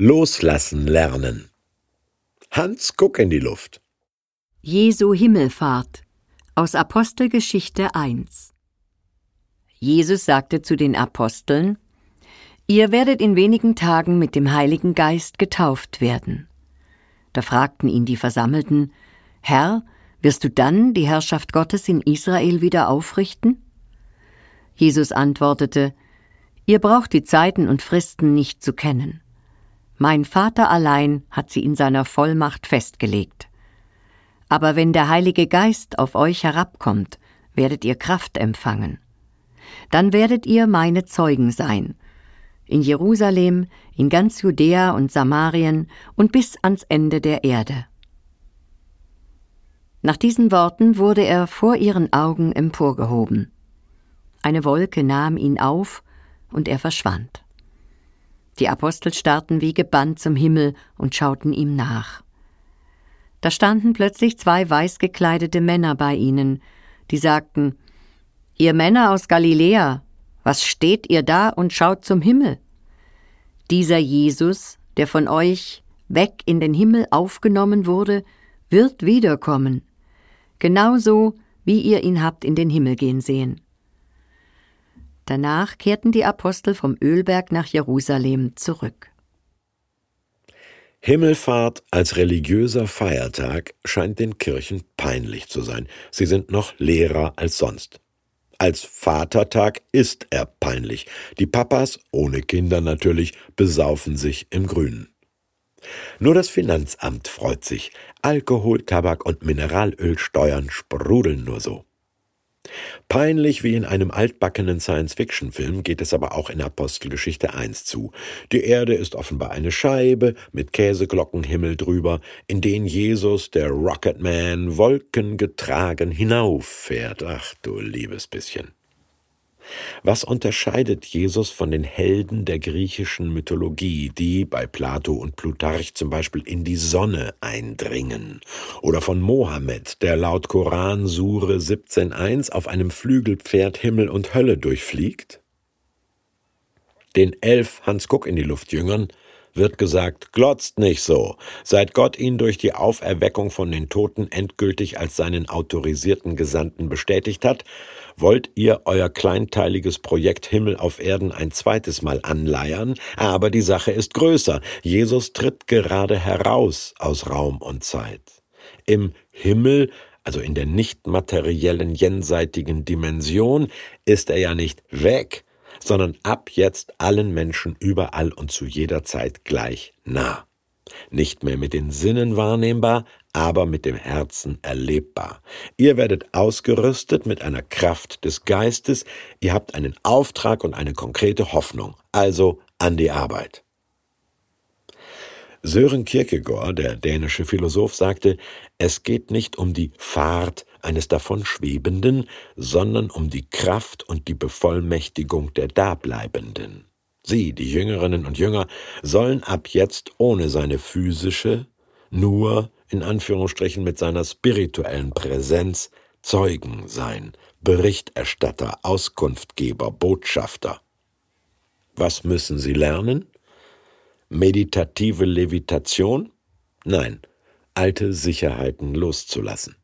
Loslassen lernen. Hans, guck in die Luft. Jesu Himmelfahrt aus Apostelgeschichte 1 Jesus sagte zu den Aposteln, Ihr werdet in wenigen Tagen mit dem Heiligen Geist getauft werden. Da fragten ihn die Versammelten, Herr, wirst du dann die Herrschaft Gottes in Israel wieder aufrichten? Jesus antwortete, Ihr braucht die Zeiten und Fristen nicht zu kennen. Mein Vater allein hat sie in seiner Vollmacht festgelegt. Aber wenn der Heilige Geist auf euch herabkommt, werdet ihr Kraft empfangen. Dann werdet ihr meine Zeugen sein, in Jerusalem, in ganz Judäa und Samarien und bis ans Ende der Erde. Nach diesen Worten wurde er vor ihren Augen emporgehoben. Eine Wolke nahm ihn auf, und er verschwand. Die Apostel starrten wie gebannt zum Himmel und schauten ihm nach. Da standen plötzlich zwei weiß gekleidete Männer bei ihnen, die sagten Ihr Männer aus Galiläa, was steht ihr da und schaut zum Himmel? Dieser Jesus, der von euch weg in den Himmel aufgenommen wurde, wird wiederkommen, genauso wie ihr ihn habt in den Himmel gehen sehen. Danach kehrten die Apostel vom Ölberg nach Jerusalem zurück. Himmelfahrt als religiöser Feiertag scheint den Kirchen peinlich zu sein. Sie sind noch leerer als sonst. Als Vatertag ist er peinlich. Die Papas, ohne Kinder natürlich, besaufen sich im Grünen. Nur das Finanzamt freut sich. Alkohol, Tabak und Mineralölsteuern sprudeln nur so. Peinlich wie in einem altbackenen Science-Fiction-Film geht es aber auch in Apostelgeschichte 1 zu. Die Erde ist offenbar eine Scheibe mit Käseglockenhimmel drüber, in den Jesus, der Rocketman, wolkengetragen hinauffährt. Ach du liebes bisschen. Was unterscheidet Jesus von den Helden der griechischen Mythologie, die bei Plato und Plutarch zum Beispiel in die Sonne eindringen? Oder von Mohammed, der laut Koran Sure 17.1 auf einem Flügelpferd Himmel und Hölle durchfliegt? Den elf Hans Guck in die Luft Jüngern wird gesagt, glotzt nicht so. Seit Gott ihn durch die Auferweckung von den Toten endgültig als seinen autorisierten Gesandten bestätigt hat, wollt ihr euer kleinteiliges Projekt Himmel auf Erden ein zweites Mal anleiern, aber die Sache ist größer. Jesus tritt gerade heraus aus Raum und Zeit. Im Himmel also in der nicht materiellen jenseitigen Dimension, ist er ja nicht weg, sondern ab jetzt allen Menschen überall und zu jeder Zeit gleich nah. Nicht mehr mit den Sinnen wahrnehmbar, aber mit dem Herzen erlebbar. Ihr werdet ausgerüstet mit einer Kraft des Geistes, ihr habt einen Auftrag und eine konkrete Hoffnung, also an die Arbeit. Sören Kierkegaard, der dänische Philosoph, sagte, es geht nicht um die Fahrt eines Davonschwebenden, sondern um die Kraft und die Bevollmächtigung der Dableibenden. Sie, die Jüngerinnen und Jünger, sollen ab jetzt ohne seine physische, nur in Anführungsstrichen mit seiner spirituellen Präsenz Zeugen sein, Berichterstatter, Auskunftgeber, Botschafter. Was müssen sie lernen? Meditative Levitation? Nein, alte Sicherheiten loszulassen.